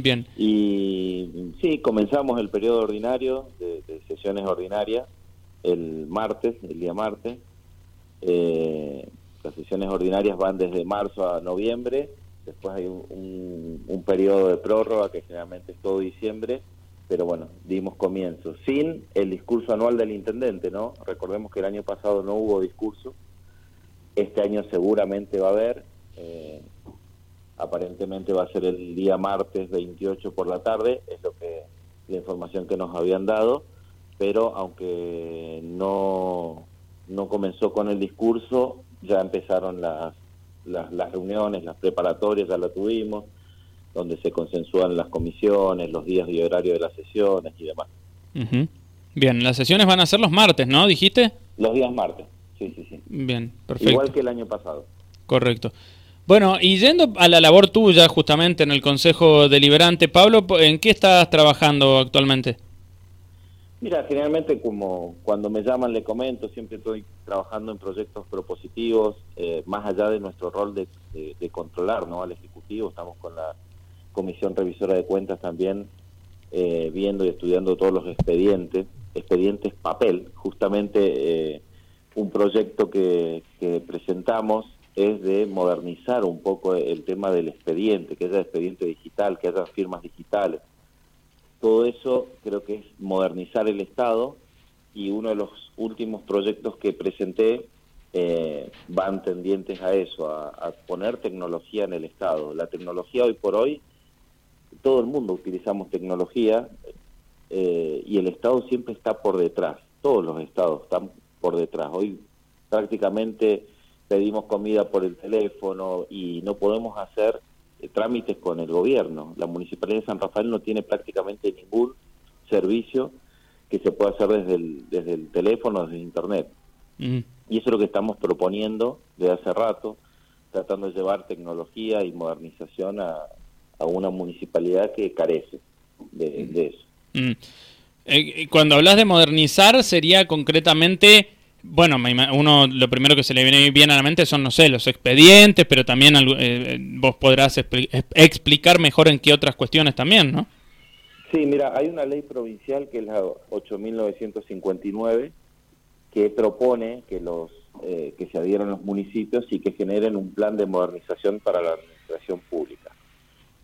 Bien. Y sí, comenzamos el periodo ordinario de, sesiones ordinarias el martes, el día martes. Eh, las sesiones ordinarias van desde marzo a noviembre, después hay un, un, periodo de prórroga que generalmente es todo diciembre, pero bueno, dimos comienzo, sin el discurso anual del intendente, ¿no? Recordemos que el año pasado no hubo discurso, este año seguramente va a haber, eh, aparentemente va a ser el día martes 28 por la tarde, es lo que la información que nos habían dado, pero aunque no, no comenzó con el discurso, ya empezaron las, las, reuniones, las preparatorias, ya lo tuvimos, donde se consensúan las comisiones, los días y horario de las sesiones y demás. Bien, las sesiones van a ser los martes, ¿no? ¿Dijiste? Los días martes, sí, sí, sí. Bien, perfecto. Igual que el año pasado. Correcto. Bueno, y yendo a la labor tuya justamente en el Consejo Deliberante, Pablo, ¿en qué estás trabajando actualmente? Mira, generalmente como cuando me llaman le comento, siempre estoy trabajando en proyectos propositivos, eh, más allá de nuestro rol de, controlar ¿no? al Ejecutivo, estamos con la Comisión Revisora de Cuentas también eh, viendo y estudiando todos los expedientes, expedientes papel, justamente eh, un proyecto que, que presentamos es de modernizar un poco el tema del expediente, que haya expediente digital, que haya firmas digitales todo eso creo que es modernizar el Estado y uno de los últimos proyectos que presenté eh, van tendientes a eso, a, poner tecnología en el Estado. La tecnología hoy por hoy, todo el mundo utilizamos tecnología eh, y el Estado siempre está por detrás, todos los estados están por detrás. Hoy prácticamente pedimos comida por el teléfono y no podemos hacer eh, trámites con el gobierno. La Municipalidad de San Rafael no tiene prácticamente ningún servicio que se pueda hacer desde el, desde el teléfono, desde Internet. Y eso es lo que estamos proponiendo desde hace rato, tratando de llevar tecnología y modernización a, a una municipalidad que carece de, eso. Eh, cuando hablas de modernizar, sería concretamente bueno, uno lo primero que se le viene bien a la mente son, no sé, los expedientes, pero también eh, vos podrás explicar mejor en qué otras cuestiones también, ¿no? Sí, mira, hay una ley provincial que es la 8.959 que propone que los eh, que se adhieran los municipios y que generen un plan de modernización para la administración pública.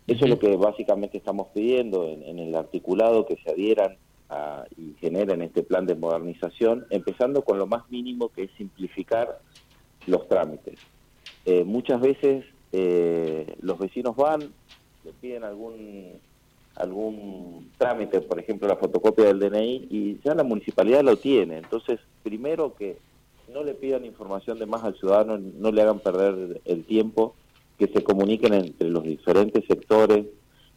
Eso es lo que básicamente estamos pidiendo en, en el articulado, que se adhieran y generen este plan de modernización, empezando con lo más mínimo que es simplificar los trámites. Eh, muchas veces eh, los vecinos van, le piden algún algún trámite, por ejemplo la fotocopia del DNI, y ya la municipalidad lo tiene. Entonces, primero que no le pidan información de más al ciudadano, no le hagan perder el tiempo, que se comuniquen entre los diferentes sectores,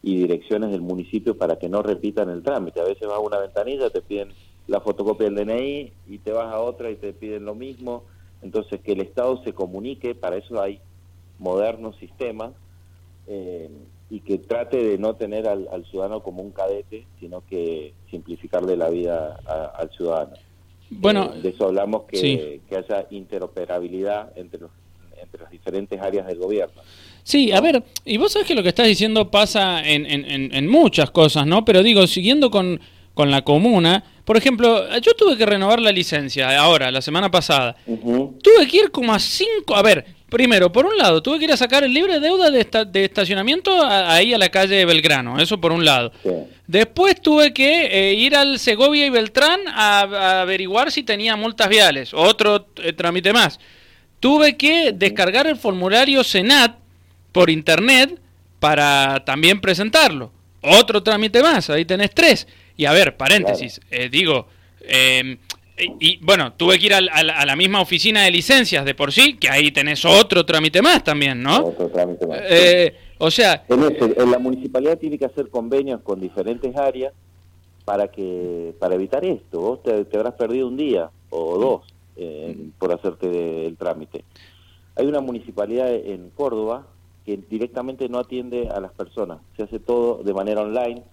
y direcciones del municipio para que no repitan el trámite. A veces vas a una ventanilla, te piden la fotocopia del DNI y te vas a otra y te piden lo mismo. Entonces, que el Estado se comunique, para eso hay modernos sistemas, eh, y que trate de no tener al, ciudadano como un cadete, sino que simplificarle la vida al ciudadano. Bueno, eh, de eso hablamos que, que haya interoperabilidad entre, los, entre las diferentes áreas del gobierno. Sí, a ver, y vos sabés que lo que estás diciendo pasa en, en, en muchas cosas, ¿no? Pero digo, siguiendo con, con, la comuna, por ejemplo, yo tuve que renovar la licencia ahora, la semana pasada. Tuve que ir como a cinco, a ver, primero, por un lado, tuve que ir a sacar el libre deuda de, de estacionamiento ahí a la calle Belgrano, eso por un lado. Después tuve que eh, ir al Segovia y Beltrán a, averiguar si tenía multas viales, otro eh, trámite más. Tuve que descargar el formulario Senat por internet para también presentarlo. Otro trámite más, ahí tenés tres. Y a ver, paréntesis, eh, digo, em, y, bueno, tuve que ir a, la misma oficina de licencias de por sí, que ahí tenés otro trámite más también, ¿no? Otro trámite más. Eh, o sea... En, la municipalidad tiene que hacer convenios con diferentes áreas para que para evitar esto. Vos te, habrás perdido un día o dos eh, por hacerte el trámite. Hay una municipalidad en Córdoba que directamente no atiende a las personas. Se hace todo de manera online.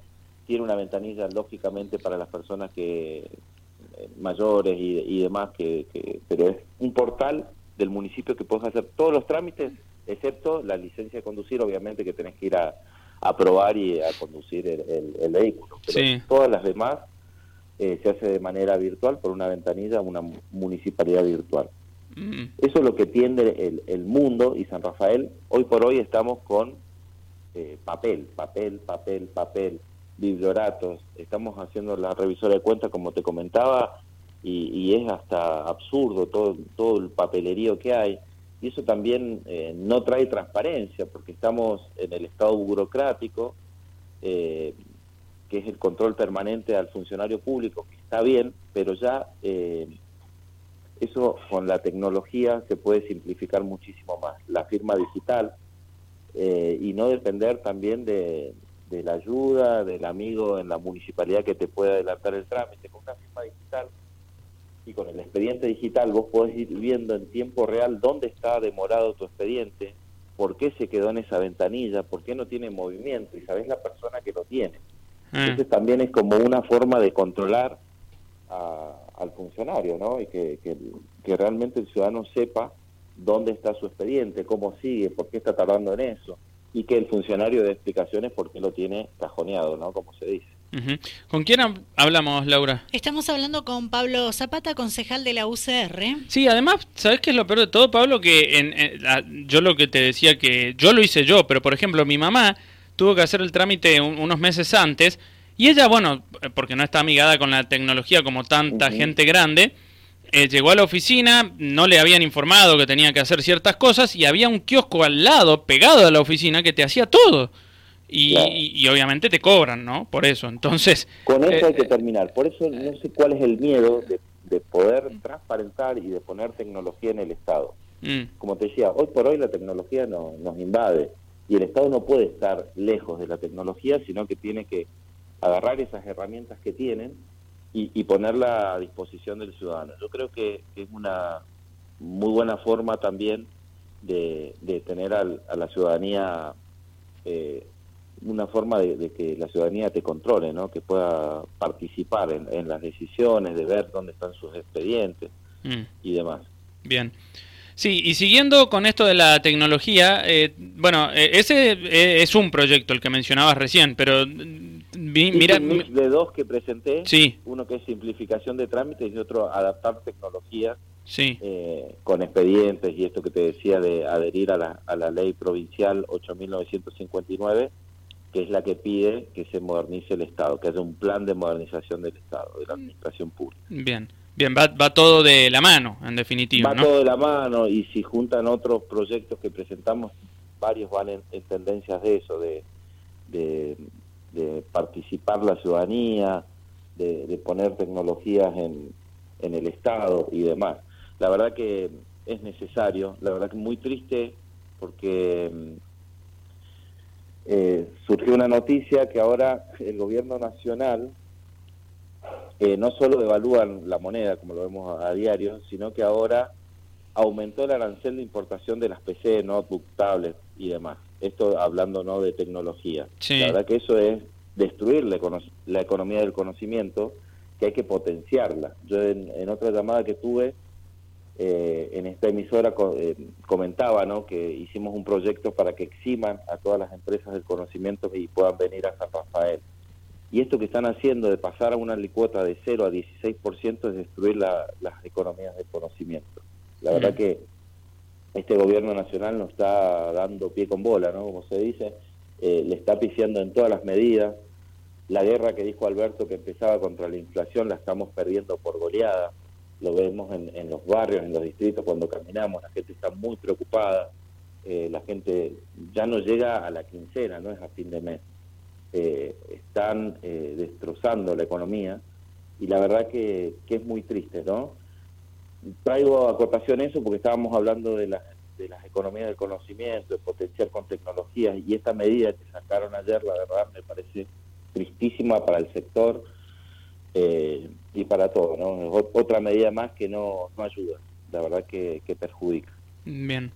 Tiene una ventanilla, lógicamente, para las personas que eh, mayores y, demás, que, pero es un portal del municipio que puedes hacer todos los trámites, excepto la licencia de conducir, obviamente que tenés que ir a, aprobar y a conducir el, vehículo. Pero todas las demás eh, se hace de manera virtual por una ventanilla, una municipalidad virtual. Mm. Eso es lo que tiende el, mundo y San Rafael. Hoy por hoy estamos con eh, papel, papel, papel, papel, biblioratos. Estamos haciendo la revisora de cuentas, como te comentaba, y, es hasta absurdo todo, todo el papelerío que hay. Y eso también eh, no trae transparencia, porque estamos en el estado burocrático, eh, que es el control permanente al funcionario público, que está bien, pero ya eh, eso con la tecnología se puede simplificar muchísimo más. La firma digital eh, y no depender también de, la ayuda del amigo en la municipalidad que te pueda adelantar el trámite. Con una firma digital y con el expediente digital vos podés ir viendo en tiempo real dónde está demorado tu expediente, por qué se quedó en esa ventanilla, por qué no tiene movimiento y sabés la persona que lo tiene. Mm. Entonces también es como una forma de controlar al funcionario, ¿no? Y que, que, realmente el ciudadano sepa dónde está su expediente, cómo sigue, por qué está tardando en eso, y que el funcionario dé explicaciones por qué lo tiene cajoneado, ¿no? Como se dice. ¿Con quién hablamos, Laura? Estamos hablando con Pablo Zapata, concejal de la UCR. Sí, además, ¿sabes qué es lo peor de todo, Pablo? Que en, yo lo que te decía que yo lo hice yo, pero por ejemplo, mi mamá tuvo que hacer el trámite unos meses antes y ella, bueno, porque no está amigada con la tecnología como tanta gente grande, eh, llegó a la oficina, no le habían informado que tenía que hacer ciertas cosas y había un kiosco al lado, pegado a la oficina, que te hacía todo. Y, obviamente te cobran, ¿no? Por eso, entonces... Con eso hay que eh, terminar. Por eso no sé cuál es el miedo de, poder transparentar y de poner tecnología en el Estado. Mm. Como te decía, hoy por hoy la tecnología no, nos invade y el Estado no puede estar lejos de la tecnología, sino que tiene que agarrar esas herramientas que tienen y, ponerla a disposición del ciudadano. Yo creo que, es una muy buena forma también de, tener a la ciudadanía, eh, una forma de, que la ciudadanía te controle, ¿no? que pueda participar en, las decisiones, de ver dónde están sus expedientes mm. y demás. Bien. Sí, y siguiendo con esto de la tecnología, eh, bueno, eh, ese eh, es un proyecto el que mencionabas recién, pero mm, mira... de dos que presenté, sí. uno que es simplificación de trámites y otro adaptar tecnología sí. con expedientes y esto que te decía de adherir a la, a la ley provincial 8.959, que es la que pide que se modernice el Estado, que haya un plan de modernización del Estado, de la administración pública. Bien. Bien, va, va todo de la mano, en definitiva. Va todo de la mano y si juntan otros proyectos que presentamos, varios van en, tendencias de eso, de, de, participar la ciudadanía, de, poner tecnologías en, en el Estado y demás. La verdad que es necesario, la verdad que muy triste porque eh, surgió una noticia que ahora el gobierno nacional eh, no solo devalúan la moneda, como lo vemos a, diario, sino que ahora aumentó el arancel de importación de las PC, notebook, tablets y demás. Esto hablando no de tecnología. La verdad que eso es destruir la, economía del conocimiento, que hay que potenciarla. Yo en, otra llamada que tuve eh, en esta emisora eh, comentaba ¿no? que hicimos un proyecto para que eximan a todas las empresas del conocimiento y puedan venir a San Rafael. Y esto que están haciendo de pasar a una licuota de 0 a 16% es destruir las economías del conocimiento. La verdad que este gobierno nacional nos está dando pie con bola, ¿no? Como se dice, eh, le está pifiando en todas las medidas. La guerra que dijo Alberto que empezaba contra la inflación la estamos perdiendo por goleada. Lo vemos en, los barrios, en los distritos, cuando caminamos, la gente está muy preocupada. Eh, la gente ya no llega a la quincena, no es a fin de mes. Eh, están eh, destrozando la economía y la verdad que, es muy triste, ¿no? Traigo a acotación eso porque estábamos hablando de, de las economías del conocimiento, de potenciar con tecnologías y esta medida que sacaron ayer, la verdad me parece tristísima para el sector eh, y para todo, ¿no? Otra medida más que no, no ayuda, la verdad que, que perjudica. Bien.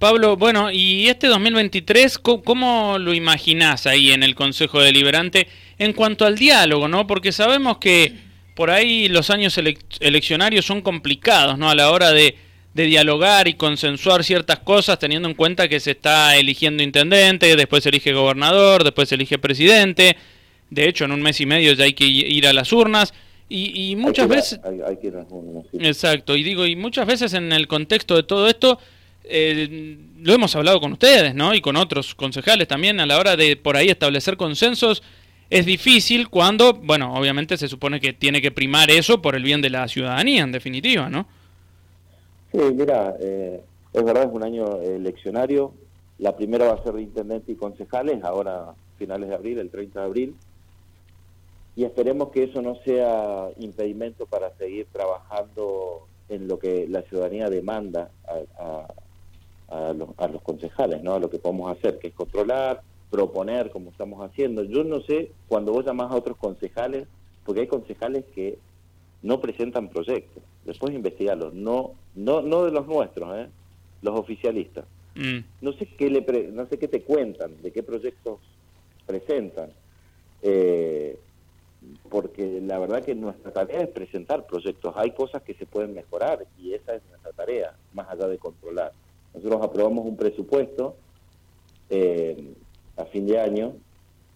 Pablo, bueno, ¿y este 2023 cómo, lo imaginás ahí en el Consejo Deliberante en cuanto al diálogo, ¿no? Porque sabemos que por ahí los años eleccionarios son complicados, ¿no? A la hora de, de dialogar y consensuar ciertas cosas teniendo en cuenta que se está eligiendo intendente, después se elige gobernador, después se elige presidente. De hecho, en un mes y medio ya hay que ir a las urnas. Y, muchas veces... Exacto, y digo, y muchas veces en el contexto de todo esto, eh, lo hemos hablado con ustedes, ¿no? Y con otros concejales también, a la hora de por ahí establecer consensos, es difícil cuando, bueno, obviamente se supone que tiene que primar eso por el bien de la ciudadanía, en definitiva, ¿no? Sí, mira, eh, es verdad, es un año eleccionario. La primera va a ser de intendente y concejales, ahora finales de abril, el 30 de abril. Y esperemos que eso no sea impedimento para seguir trabajando en lo que la ciudadanía demanda a, los, a los concejales, ¿no? A lo que podemos hacer, que es controlar, proponer, como estamos haciendo. Yo no sé, cuando vos llamás a otros concejales, porque hay concejales que no presentan proyectos. Después investigarlos, no, no, no de los nuestros, ¿eh? los oficialistas. Mm. No sé qué le no sé qué te cuentan, de qué proyectos presentan. Eh, porque la verdad que nuestra tarea es presentar proyectos. Hay cosas que se pueden mejorar y esa es nuestra tarea, más allá de controlar. Nosotros aprobamos un presupuesto eh, a fin de año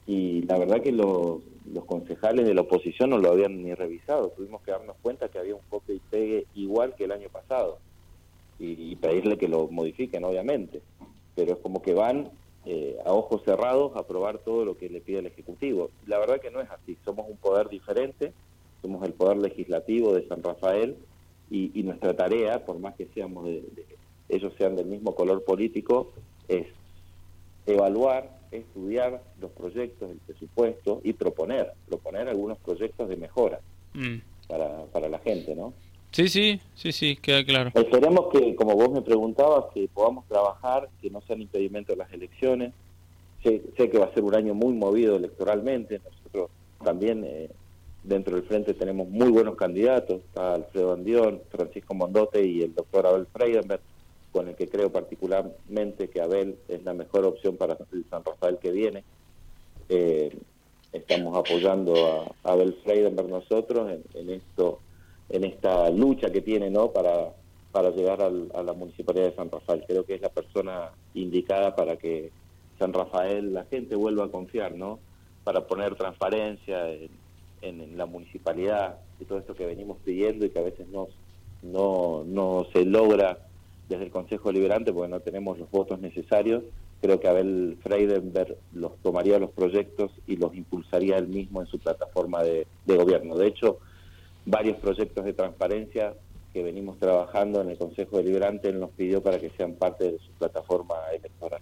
y la verdad que los, los concejales de la oposición no lo habían ni revisado. Tuvimos que darnos cuenta que había un copia y pegue igual que el año pasado y, pedirle que lo modifiquen, obviamente. Pero es como que van eh, a ojos cerrados a aprobar todo lo que le pide el Ejecutivo. La verdad que no es así. Somos un poder diferente, somos el poder legislativo de San Rafael y, nuestra tarea, por más que seamos de, ellos sean del mismo color político, es evaluar estudiar los proyectos, el presupuesto y proponer, proponer algunos proyectos de mejora mm. para, para la gente, ¿no? Sí, sí, sí, sí, queda claro. Esperemos que, como vos me preguntabas, que podamos trabajar, que no sean impedimento de las elecciones. Sé, que va a ser un año muy movido electoralmente. Nosotros también eh, dentro del frente tenemos muy buenos candidatos. Está Alfredo Andión, Francisco Mondote y el doctor Abel Freidenberg con el que creo particularmente que Abel es la mejor opción para el San Rafael que viene. Eh, estamos apoyando a Abel Freidenberg nosotros en, esto, en esta lucha que tiene, ¿no? Para para llegar a la municipalidad de San Rafael. Creo que es la persona indicada para que San Rafael, la gente vuelva a confiar, ¿no? Para poner transparencia en, la municipalidad y todo esto que venimos pidiendo y que a veces no, no, no se logra desde el Consejo Liberante, porque no tenemos los votos necesarios, creo que Abel Freidenberg los tomaría los proyectos y los impulsaría él mismo en su plataforma de, gobierno. De hecho, varios proyectos de transparencia que venimos trabajando en el Consejo Deliberante él nos pidió para que sean parte de su plataforma electoral.